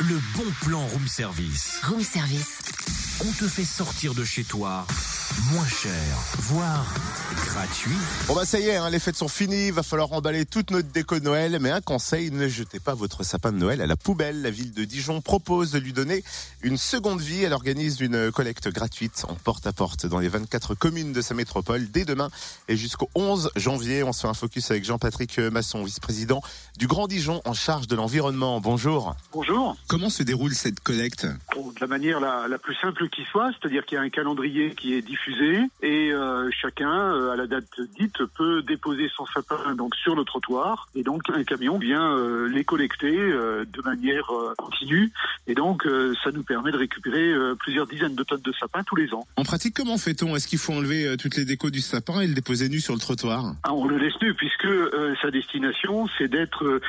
le bon plan room service. Room service. On te fait sortir de chez toi moins cher, voire gratuit. Bon bah ça y est, hein, les fêtes sont finies, va falloir emballer toute notre déco de Noël, mais un conseil, ne jetez pas votre sapin de Noël à la poubelle. La ville de Dijon propose de lui donner une seconde vie. Elle organise une collecte gratuite en porte-à-porte dans les 24 communes de sa métropole dès demain et jusqu'au 11 janvier. On se fait un focus avec Jean-Patrick Masson, vice-président du Grand Dijon en charge de l'environnement. Bonjour. Bonjour. Comment se déroule cette collecte? De la manière la, la plus simple qui soit, c'est-à-dire qu'il y a un calendrier qui est diffusé et euh, chacun, euh, à la date dite, peut déposer son sapin donc sur le trottoir. Et donc un camion vient euh, les collecter euh, de manière euh, continue. Et donc euh, ça nous permet de récupérer euh, plusieurs dizaines de tonnes de sapins tous les ans. En pratique, comment fait-on? Est-ce qu'il faut enlever euh, toutes les décos du sapin et le déposer nu sur le trottoir? Ah, on le laisse nu puisque euh, sa destination c'est d'être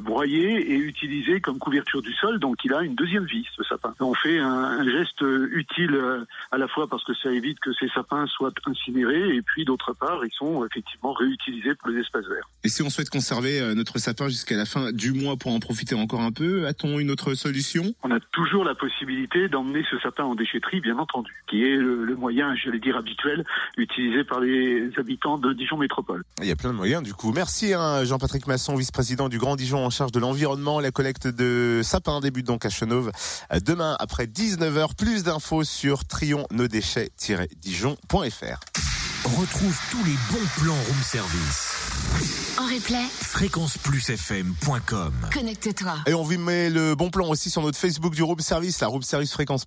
broyé et utilisé comme couverture du sol, donc il a une deuxième vie ce sapin. On fait un, un geste utile euh, à la fois parce que ça évite que ces sapins soient incinérés et puis d'autre part ils sont effectivement réutilisés pour les espaces verts. Et si on souhaite conserver euh, notre sapin jusqu'à la fin du mois pour en profiter encore un peu, a-t-on une autre solution? On a toujours la possibilité d'emmener ce sapin en déchetterie, bien entendu, qui est le, le moyen, j'allais dire habituel, utilisé par les habitants de Dijon Métropole. Il y a plein de moyens du coup. Merci hein, Jean-Patrick Masson, vice-président du Grand Dijon en charge de l'environnement. La collecte de sapins débute donc à Chenauve euh, demain après 19h. Plus d'infos sur trionnodéchets-dijon.fr. Retrouve tous les bons plans room service. En replay, fréquenceplusfm.com connecte-toi. Et on vous met le bon plan aussi sur notre Facebook du Room Service, la Room Service Fréquence